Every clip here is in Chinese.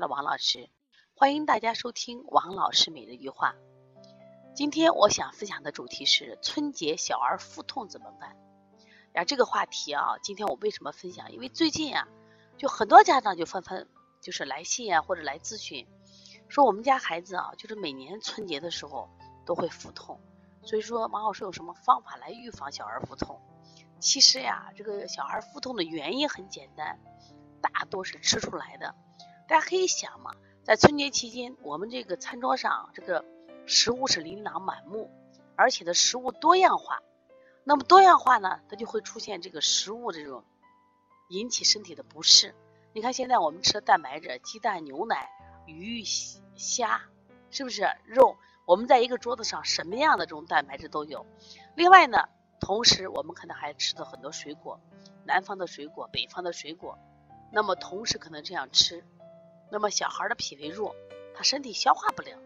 的王老师，欢迎大家收听王老师每日一句话。今天我想分享的主题是春节小儿腹痛怎么办？呀，这个话题啊，今天我为什么分享？因为最近啊，就很多家长就纷纷就是来信啊，或者来咨询，说我们家孩子啊，就是每年春节的时候都会腹痛，所以说王老师有什么方法来预防小儿腹痛？其实呀，这个小孩腹痛的原因很简单，大多是吃出来的。大家可以想嘛，在春节期间，我们这个餐桌上这个食物是琳琅满目，而且的食物多样化。那么多样化呢，它就会出现这个食物这种引起身体的不适。你看现在我们吃的蛋白质，鸡蛋、牛奶、鱼、虾，是不是肉？我们在一个桌子上，什么样的这种蛋白质都有。另外呢，同时我们可能还吃的很多水果，南方的水果，北方的水果。那么同时可能这样吃。那么小孩的脾胃弱，他身体消化不了，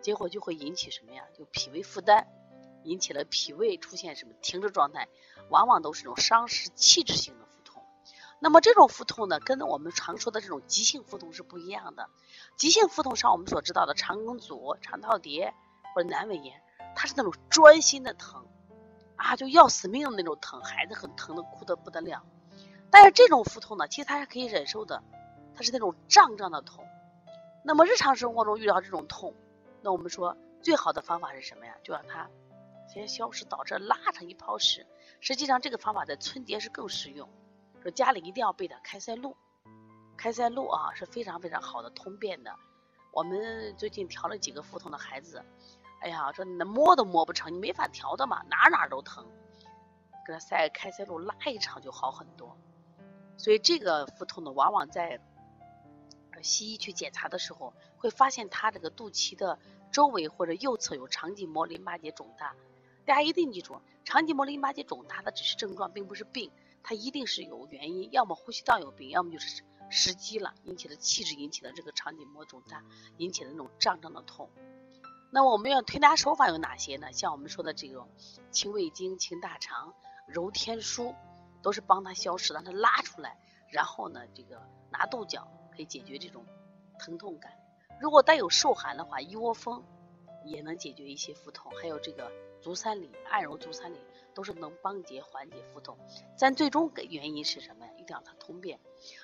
结果就会引起什么呀？就脾胃负担，引起了脾胃出现什么停滞状态，往往都是种伤食器质性的腹痛。那么这种腹痛呢，跟我们常说的这种急性腹痛是不一样的。急性腹痛上我们所知道的肠梗阻、肠道叠或者阑尾炎，它是那种钻心的疼啊，就要死命的那种疼，孩子很疼的哭得不得了。但是这种腹痛呢，其实他是可以忍受的。它是那种胀胀的痛，那么日常生活中遇到这种痛，那我们说最好的方法是什么呀？就让它先消失，导致拉成一泡屎。实际上这个方法在春节是更实用，说家里一定要备点开塞露，开塞露啊是非常非常好的通便的。我们最近调了几个腹痛的孩子，哎呀，说那摸都摸不成，你没法调的嘛，哪哪都疼，给他塞开塞露拉一场就好很多。所以这个腹痛呢，往往在西医去检查的时候，会发现他这个肚脐的周围或者右侧有肠系膜淋巴结肿大。大家一定记住，肠系膜淋巴结肿大的只是症状，并不是病，它一定是有原因，要么呼吸道有病，要么就是时机了，引起的气滞引起的这个肠系膜肿大，引起的那种胀胀的痛。那么我们要推拿手法有哪些呢？像我们说的这种清胃经、清大肠、揉天枢，都是帮他消失，让他拉出来，然后呢，这个拿豆角。可以解决这种疼痛感。如果带有受寒的话，一窝蜂也能解决一些腹痛。还有这个足三里，按揉足三里都是能帮解缓解腹痛。但最终的原因是什么呀？一定要它通便。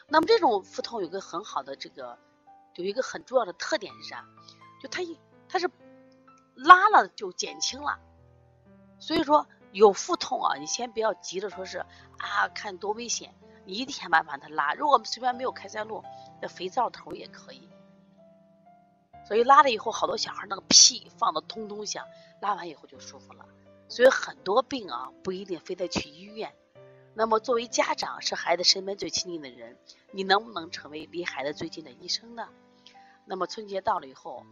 那么这种腹痛有个很好的这个，有一个很重要的特点是啥？就它一它是拉了就减轻了。所以说有腹痛啊，你先不要急着说是啊，看多危险。你一天把它拉，如果我们随便没有开塞露，那肥皂头也可以。所以拉了以后，好多小孩那个屁放的通通响，拉完以后就舒服了。所以很多病啊，不一定非得去医院。那么作为家长，是孩子身边最亲近的人，你能不能成为离孩子最近的医生呢？那么春节到了以后，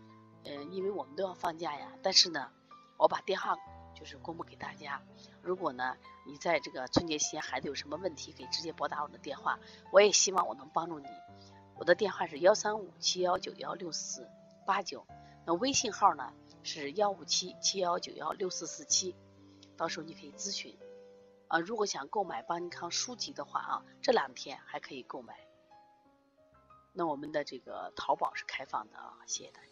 嗯，因为我们都要放假呀，但是呢，我把电话。就是公布给大家，如果呢你在这个春节期间孩子有什么问题，可以直接拨打我的电话。我也希望我能帮助你。我的电话是幺三五七幺九幺六四八九，那微信号呢是幺五七七幺九幺六四四七，到时候你可以咨询。啊，如果想购买邦尼康书籍的话啊，这两天还可以购买。那我们的这个淘宝是开放的啊，谢谢大家。